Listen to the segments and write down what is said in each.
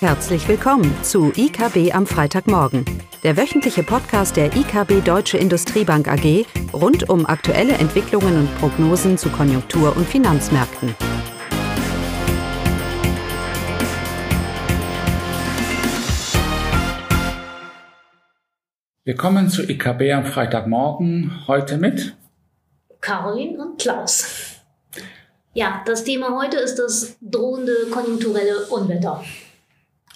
Herzlich willkommen zu IKB am Freitagmorgen, der wöchentliche Podcast der IKB Deutsche Industriebank AG rund um aktuelle Entwicklungen und Prognosen zu Konjunktur- und Finanzmärkten. Willkommen zu IKB am Freitagmorgen, heute mit Caroline und Klaus. Ja, das Thema heute ist das drohende konjunkturelle Unwetter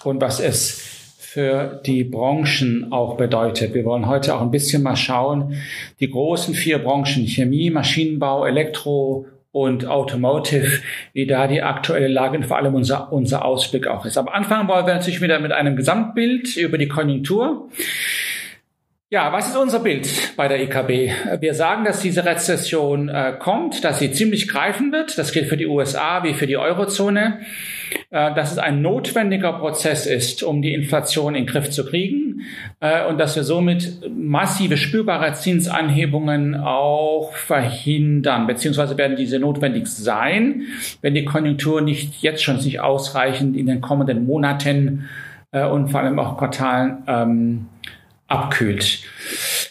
und was es für die Branchen auch bedeutet. Wir wollen heute auch ein bisschen mal schauen, die großen vier Branchen, Chemie, Maschinenbau, Elektro und Automotive, wie da die aktuelle Lage und vor allem unser, unser Ausblick auch ist. Aber anfangen wollen wir natürlich wieder mit einem Gesamtbild über die Konjunktur. Ja, was ist unser Bild bei der EKB? Wir sagen, dass diese Rezession äh, kommt, dass sie ziemlich greifen wird. Das gilt für die USA wie für die Eurozone. Äh, dass es ein notwendiger Prozess ist, um die Inflation in den Griff zu kriegen äh, und dass wir somit massive spürbare Zinsanhebungen auch verhindern, beziehungsweise werden diese notwendig sein, wenn die Konjunktur nicht jetzt schon sich ausreichend in den kommenden Monaten äh, und vor allem auch Quartalen ähm, abkühlt.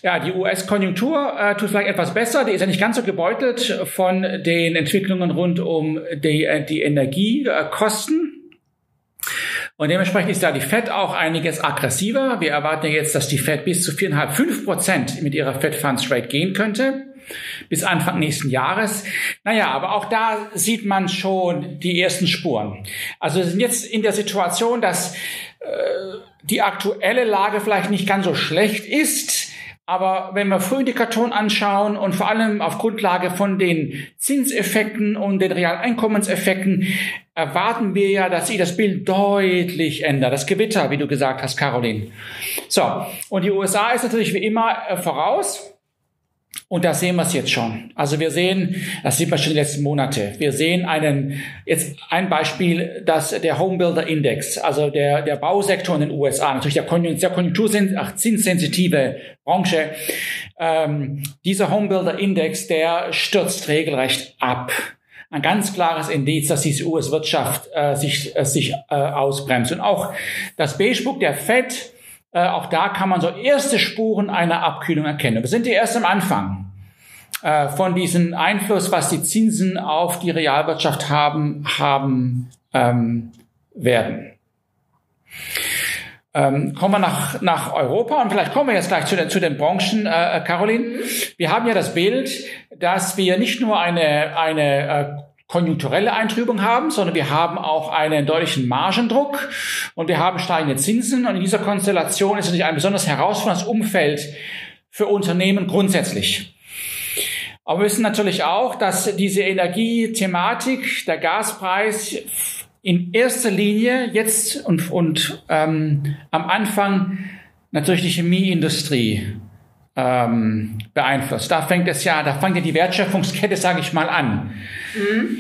Ja, die US-Konjunktur äh, tut vielleicht etwas besser. Die ist ja nicht ganz so gebeutelt von den Entwicklungen rund um die, äh, die Energiekosten. Und dementsprechend ist da die Fed auch einiges aggressiver. Wir erwarten jetzt, dass die Fed bis zu viereinhalb, fünf Prozent mit ihrer Fed Funds Rate gehen könnte bis Anfang nächsten Jahres. Naja, aber auch da sieht man schon die ersten Spuren. Also wir sind jetzt in der Situation, dass äh, die aktuelle Lage vielleicht nicht ganz so schlecht ist, aber wenn wir Frühindikatoren anschauen und vor allem auf Grundlage von den Zinseffekten und den Realeinkommenseffekten, erwarten wir ja, dass sich das Bild deutlich ändert. Das Gewitter, wie du gesagt hast, Caroline. So, und die USA ist natürlich wie immer äh, voraus. Und da sehen wir es jetzt schon. Also wir sehen, das sieht man schon die letzten Monate. Wir sehen einen, jetzt ein Beispiel, dass der Homebuilder Index, also der, der Bausektor in den USA, natürlich der, Konjunktur, der konjunkturzinssensitive Branche, ähm, dieser Homebuilder Index, der stürzt regelrecht ab ein ganz klares Indiz, dass diese US-Wirtschaft äh, sich, äh, sich äh, ausbremst. Und auch das Beige-Book der FED äh, auch da kann man so erste Spuren einer Abkühlung erkennen. Wir sind hier erst am Anfang äh, von diesem Einfluss, was die Zinsen auf die Realwirtschaft haben, haben ähm, werden. Ähm, kommen wir nach, nach Europa und vielleicht kommen wir jetzt gleich zu den, zu den Branchen, äh, Caroline. Wir haben ja das Bild, dass wir nicht nur eine, eine äh, konjunkturelle Eintrübung haben, sondern wir haben auch einen deutlichen Margendruck und wir haben steigende Zinsen. Und in dieser Konstellation ist natürlich ein besonders herausforderndes Umfeld für Unternehmen grundsätzlich. Aber wir wissen natürlich auch, dass diese Energiethematik, der Gaspreis in erster Linie jetzt und, und ähm, am Anfang natürlich die Chemieindustrie ähm, beeinflusst. Da fängt es ja, da fängt ja die Wertschöpfungskette, sage ich mal, an. Mhm.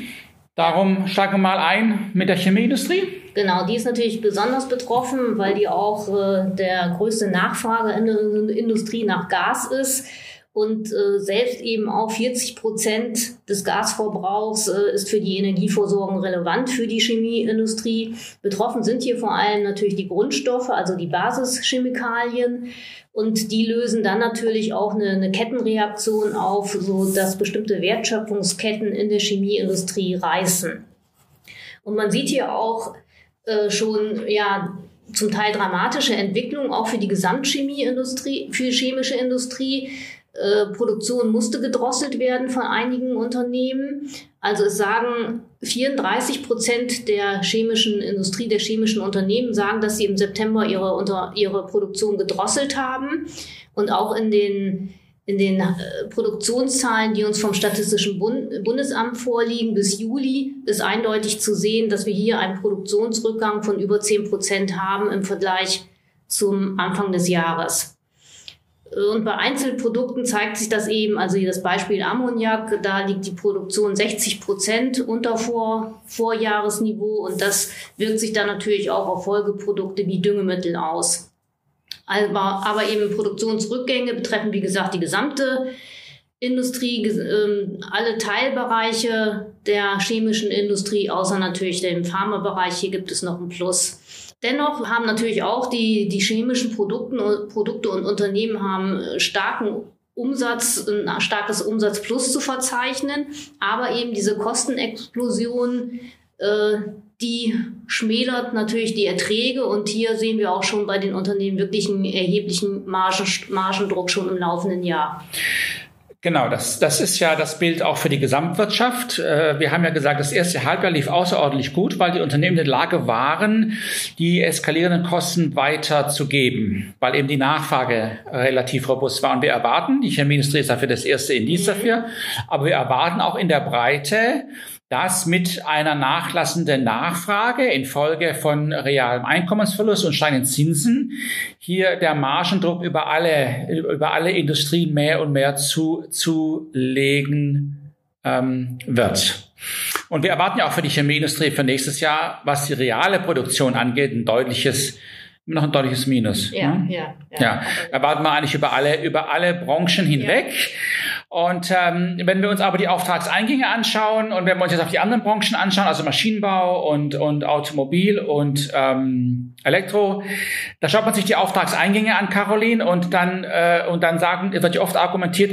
Darum steigen wir mal ein mit der Chemieindustrie. Genau, die ist natürlich besonders betroffen, weil die auch äh, der größte Nachfrage in der Industrie nach Gas ist. Und äh, selbst eben auch 40 Prozent des Gasverbrauchs äh, ist für die Energieversorgung relevant für die Chemieindustrie. Betroffen sind hier vor allem natürlich die Grundstoffe, also die Basischemikalien. Und die lösen dann natürlich auch eine, eine Kettenreaktion auf, so dass bestimmte Wertschöpfungsketten in der Chemieindustrie reißen. Und man sieht hier auch äh, schon, ja, zum Teil dramatische Entwicklungen auch für die Gesamtchemieindustrie, für die chemische Industrie. Äh, Produktion musste gedrosselt werden von einigen Unternehmen. Also es sagen 34 Prozent der chemischen Industrie, der chemischen Unternehmen sagen, dass sie im September ihre, unter, ihre Produktion gedrosselt haben. Und auch in den, in den äh, Produktionszahlen, die uns vom Statistischen Bund, Bundesamt vorliegen, bis Juli ist eindeutig zu sehen, dass wir hier einen Produktionsrückgang von über 10 Prozent haben im Vergleich zum Anfang des Jahres. Und bei Einzelprodukten zeigt sich das eben, also das Beispiel Ammoniak, da liegt die Produktion 60 Prozent unter Vor Vorjahresniveau und das wirkt sich dann natürlich auch auf Folgeprodukte wie Düngemittel aus. Aber, aber eben Produktionsrückgänge betreffen, wie gesagt, die gesamte Industrie, äh, alle Teilbereiche der chemischen Industrie, außer natürlich dem Pharmabereich. Hier gibt es noch ein Plus. Dennoch haben natürlich auch die, die chemischen Produkten, Produkte und Unternehmen haben äh, starken Umsatz, ein starkes Umsatzplus zu verzeichnen, aber eben diese Kostenexplosion, äh, die schmälert natürlich die Erträge und hier sehen wir auch schon bei den Unternehmen wirklich einen erheblichen Margen, Margendruck schon im laufenden Jahr. Genau, das, das ist ja das Bild auch für die Gesamtwirtschaft. Äh, wir haben ja gesagt, das erste Halbjahr lief außerordentlich gut, weil die Unternehmen in der Lage waren, die eskalierenden Kosten weiterzugeben, weil eben die Nachfrage relativ robust war. Und wir erwarten, die Chemieindustrie ist dafür das erste Indiz dafür, aber wir erwarten auch in der Breite, dass mit einer nachlassenden Nachfrage infolge von realem Einkommensverlust und steigenden Zinsen hier der Margendruck über alle, über alle Industrien mehr und mehr zu, zu legen ähm, wird. Und wir erwarten ja auch für die Chemieindustrie für nächstes Jahr, was die reale Produktion angeht, ein deutliches noch ein deutliches Minus. Ja, hm? ja, ja. ja. Erwarten wir eigentlich über alle, über alle Branchen hinweg. Ja. Und ähm, wenn wir uns aber die Auftragseingänge anschauen und wenn wir uns jetzt auf die anderen Branchen anschauen, also Maschinenbau und, und Automobil und ähm, Elektro, da schaut man sich die Auftragseingänge an, Caroline, und dann, äh, und dann sagen, wird ja oft argumentiert,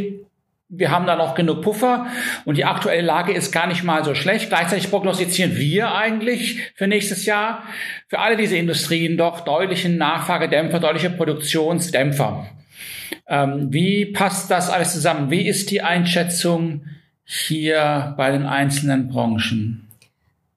wir haben da noch genug Puffer und die aktuelle Lage ist gar nicht mal so schlecht. Gleichzeitig prognostizieren wir eigentlich für nächstes Jahr für alle diese Industrien doch deutlichen Nachfragedämpfer, deutliche Produktionsdämpfer. Ähm, wie passt das alles zusammen? Wie ist die Einschätzung hier bei den einzelnen Branchen?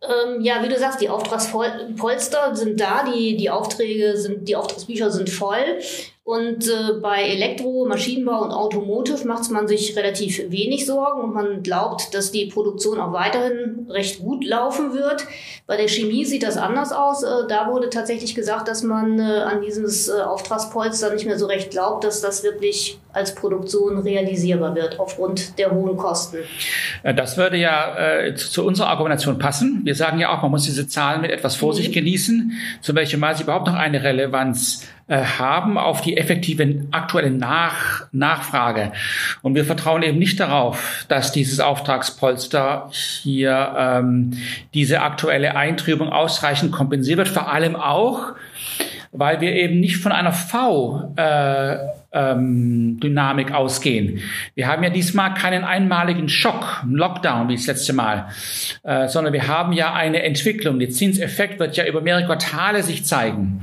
Ähm, ja, wie du sagst, die Auftragspolster sind da, die, die Aufträge sind, die Auftragsbücher sind voll. Und äh, bei Elektro, Maschinenbau und Automotive macht man sich relativ wenig Sorgen und man glaubt, dass die Produktion auch weiterhin recht gut laufen wird. Bei der Chemie sieht das anders aus. Äh, da wurde tatsächlich gesagt, dass man äh, an dieses äh, Auftragspolster nicht mehr so recht glaubt, dass das wirklich als Produktion realisierbar wird aufgrund der hohen Kosten. Äh, das würde ja äh, zu, zu, unserer Argumentation passen. Wir sagen ja auch, man muss diese Zahlen mit etwas Vorsicht mhm. genießen, zu welchem Mal sie überhaupt noch eine Relevanz äh, haben auf die effektive aktuelle Nach Nachfrage. Und wir vertrauen eben nicht darauf, dass dieses Auftragspolster hier ähm, diese aktuelle Eintrübung ausreichend kompensiert wird. Vor allem auch, weil wir eben nicht von einer V äh, ähm, Dynamik ausgehen. Wir haben ja diesmal keinen einmaligen Schock, Lockdown wie das letzte Mal, äh, sondern wir haben ja eine Entwicklung. Der Zinseffekt wird ja über mehrere Quartale sich zeigen.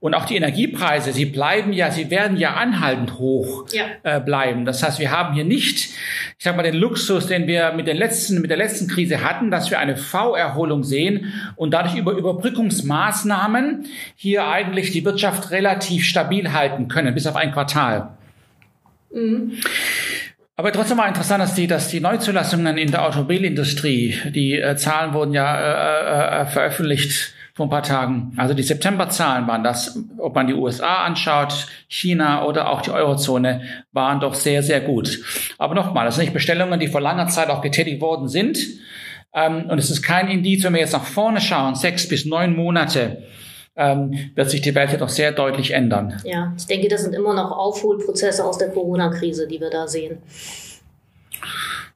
Und auch die Energiepreise, sie bleiben ja, sie werden ja anhaltend hoch ja. Äh, bleiben. Das heißt, wir haben hier nicht, ich sag mal, den Luxus, den wir mit, den letzten, mit der letzten Krise hatten, dass wir eine V-Erholung sehen und dadurch über Überbrückungsmaßnahmen hier eigentlich die Wirtschaft relativ stabil halten können, bis auf ein Quartal. Mhm. Aber trotzdem war interessant, dass die, dass die Neuzulassungen in der Automobilindustrie, die äh, Zahlen wurden ja äh, äh, veröffentlicht vor ein paar Tagen. Also die Septemberzahlen waren das, ob man die USA anschaut, China oder auch die Eurozone, waren doch sehr, sehr gut. Aber nochmal, das sind nicht Bestellungen, die vor langer Zeit auch getätigt worden sind. Ähm, und es ist kein Indiz, wenn wir jetzt nach vorne schauen, sechs bis neun Monate, ähm, wird sich die Welt ja doch sehr deutlich ändern. Ja, ich denke, das sind immer noch Aufholprozesse aus der Corona-Krise, die wir da sehen.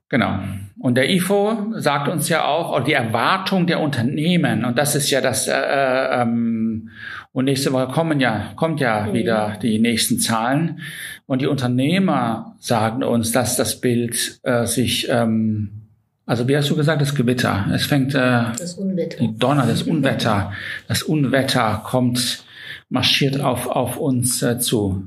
Genau. Und der IFO sagt uns ja auch, oder die Erwartung der Unternehmen, und das ist ja das, äh, äh, ähm, und nächste Woche kommen ja, kommt ja mhm. wieder die nächsten Zahlen. Und die Unternehmer sagen uns, dass das Bild äh, sich ähm, also wie hast du gesagt, das Gewitter. Es fängt äh, das Unwetter. Die Donner, das Unwetter. Das Unwetter kommt, marschiert auf, auf uns äh, zu.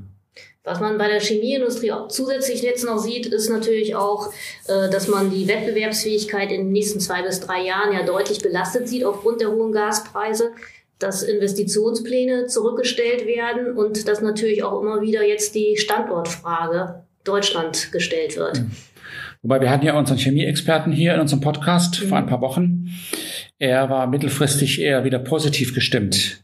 Was man bei der Chemieindustrie auch zusätzlich jetzt noch sieht, ist natürlich auch, äh, dass man die Wettbewerbsfähigkeit in den nächsten zwei bis drei Jahren ja deutlich belastet sieht aufgrund der hohen Gaspreise, dass Investitionspläne zurückgestellt werden und dass natürlich auch immer wieder jetzt die Standortfrage Deutschland gestellt wird. Mhm. Wobei wir hatten ja unseren Chemieexperten hier in unserem Podcast mhm. vor ein paar Wochen. Er war mittelfristig eher wieder positiv gestimmt.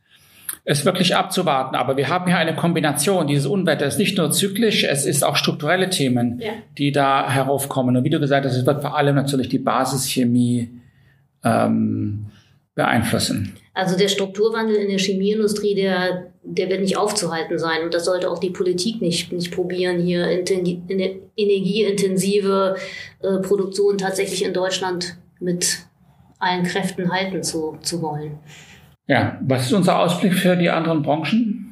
Es ist wirklich abzuwarten, aber wir haben hier eine Kombination. Dieses Unwetter ist nicht nur zyklisch, es ist auch strukturelle Themen, ja. die da heraufkommen. Und wie du gesagt hast, es wird vor allem natürlich die Basischemie ähm, beeinflussen. Also der Strukturwandel in der Chemieindustrie, der, der wird nicht aufzuhalten sein. Und das sollte auch die Politik nicht, nicht probieren, hier energieintensive äh, Produktion tatsächlich in Deutschland mit allen Kräften halten zu, zu wollen. Ja, was ist unser Ausblick für die anderen Branchen?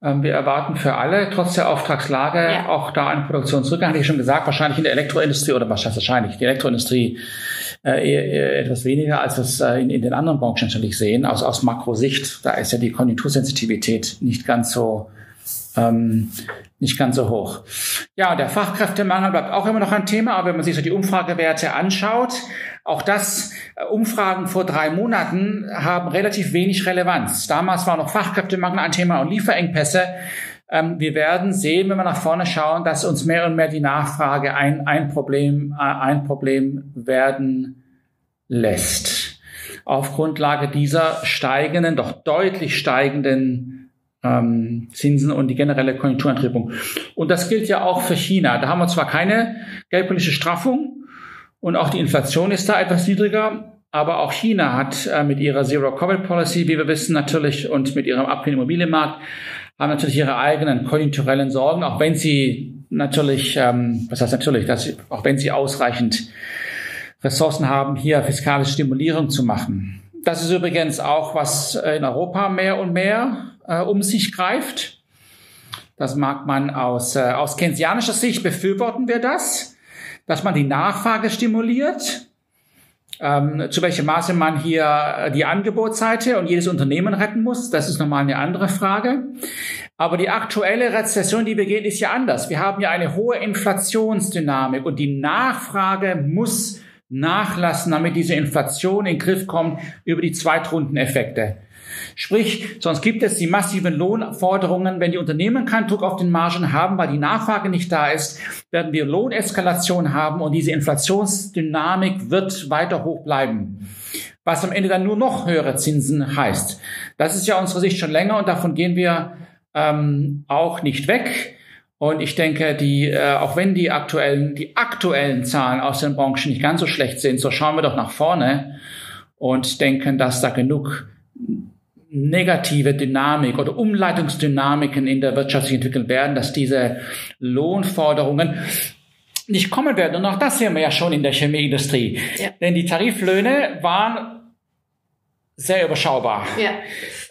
Ähm, wir erwarten für alle, trotz der Auftragslage, ja. auch da einen Produktionsrückgang. Hatte ich schon gesagt, wahrscheinlich in der Elektroindustrie oder was heißt wahrscheinlich, die Elektroindustrie äh, eher, etwas weniger, als wir es äh, in, in, den anderen Branchen natürlich sehen. Aus, aus Makrosicht, da ist ja die Konjunktursensitivität nicht ganz so ähm, nicht ganz so hoch. Ja, der Fachkräftemangel bleibt auch immer noch ein Thema, aber wenn man sich so die Umfragewerte anschaut, auch das, äh, Umfragen vor drei Monaten haben relativ wenig Relevanz. Damals war noch Fachkräftemangel ein Thema und Lieferengpässe. Ähm, wir werden sehen, wenn wir nach vorne schauen, dass uns mehr und mehr die Nachfrage ein, ein Problem, äh, ein Problem werden lässt. Auf Grundlage dieser steigenden, doch deutlich steigenden ähm, Zinsen und die generelle Konjunkturantriebung. Und das gilt ja auch für China. Da haben wir zwar keine geldpolitische Straffung und auch die Inflation ist da etwas niedriger, aber auch China hat äh, mit ihrer Zero-Covid-Policy, wie wir wissen, natürlich und mit ihrem abhängigen Immobilienmarkt, haben natürlich ihre eigenen konjunkturellen Sorgen, auch wenn sie natürlich, ähm, was heißt natürlich, dass sie, auch wenn sie ausreichend Ressourcen haben, hier fiskalische Stimulierung zu machen. Das ist übrigens auch, was in Europa mehr und mehr äh, um sich greift. Das mag man aus, äh, aus keynesianischer Sicht befürworten wir das, dass man die Nachfrage stimuliert. Ähm, zu welchem Maße man hier äh, die Angebotsseite und jedes Unternehmen retten muss, das ist nochmal eine andere Frage. Aber die aktuelle Rezession, die wir gehen, ist ja anders. Wir haben ja eine hohe Inflationsdynamik und die Nachfrage muss nachlassen, damit diese Inflation in den Griff kommt über die Zweitrundeneffekte. Sprich, sonst gibt es die massiven Lohnforderungen. Wenn die Unternehmen keinen Druck auf den Margen haben, weil die Nachfrage nicht da ist, werden wir Lohneskalation haben und diese Inflationsdynamik wird weiter hoch bleiben. Was am Ende dann nur noch höhere Zinsen heißt. Das ist ja unsere Sicht schon länger und davon gehen wir ähm, auch nicht weg. Und ich denke, die, äh, auch wenn die aktuellen, die aktuellen Zahlen aus den Branchen nicht ganz so schlecht sind, so schauen wir doch nach vorne und denken, dass da genug negative Dynamik oder Umleitungsdynamiken in der Wirtschaft sich entwickeln werden, dass diese Lohnforderungen nicht kommen werden. Und auch das sehen wir ja schon in der Chemieindustrie. Ja. Denn die Tariflöhne waren sehr überschaubar. Ja.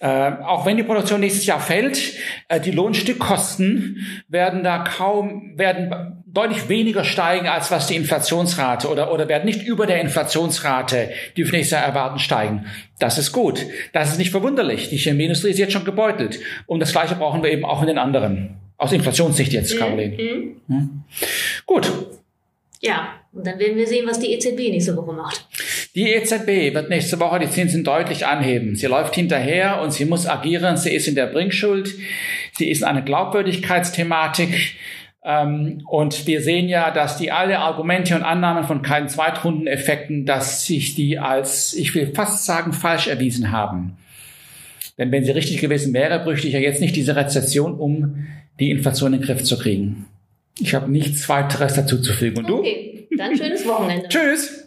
Äh, auch wenn die Produktion nächstes Jahr fällt, äh, die Lohnstückkosten werden da kaum, werden deutlich weniger steigen, als was die Inflationsrate oder, oder werden nicht über der Inflationsrate, die wir nächstes Jahr erwarten, steigen. Das ist gut. Das ist nicht verwunderlich. Die Chemieindustrie ist jetzt schon gebeutelt. Und das Gleiche brauchen wir eben auch in den anderen. Aus Inflationssicht jetzt, mhm. Caroline. Mhm. Hm? Gut. Ja, und dann werden wir sehen, was die EZB nächste Woche macht. Die EZB wird nächste Woche die Zinsen deutlich anheben. Sie läuft hinterher und sie muss agieren. Sie ist in der Bringschuld. Sie ist eine Glaubwürdigkeitsthematik. Ähm, und wir sehen ja, dass die alle Argumente und Annahmen von keinen Zweitrundeneffekten, dass sich die als, ich will fast sagen, falsch erwiesen haben. Denn wenn sie richtig gewesen wäre, bräuchte ich ja jetzt nicht diese Rezession, um die Inflation in den Griff zu kriegen. Ich habe nichts weiteres dazu zu fügen. Und okay, dann schönes Wochenende. Tschüss.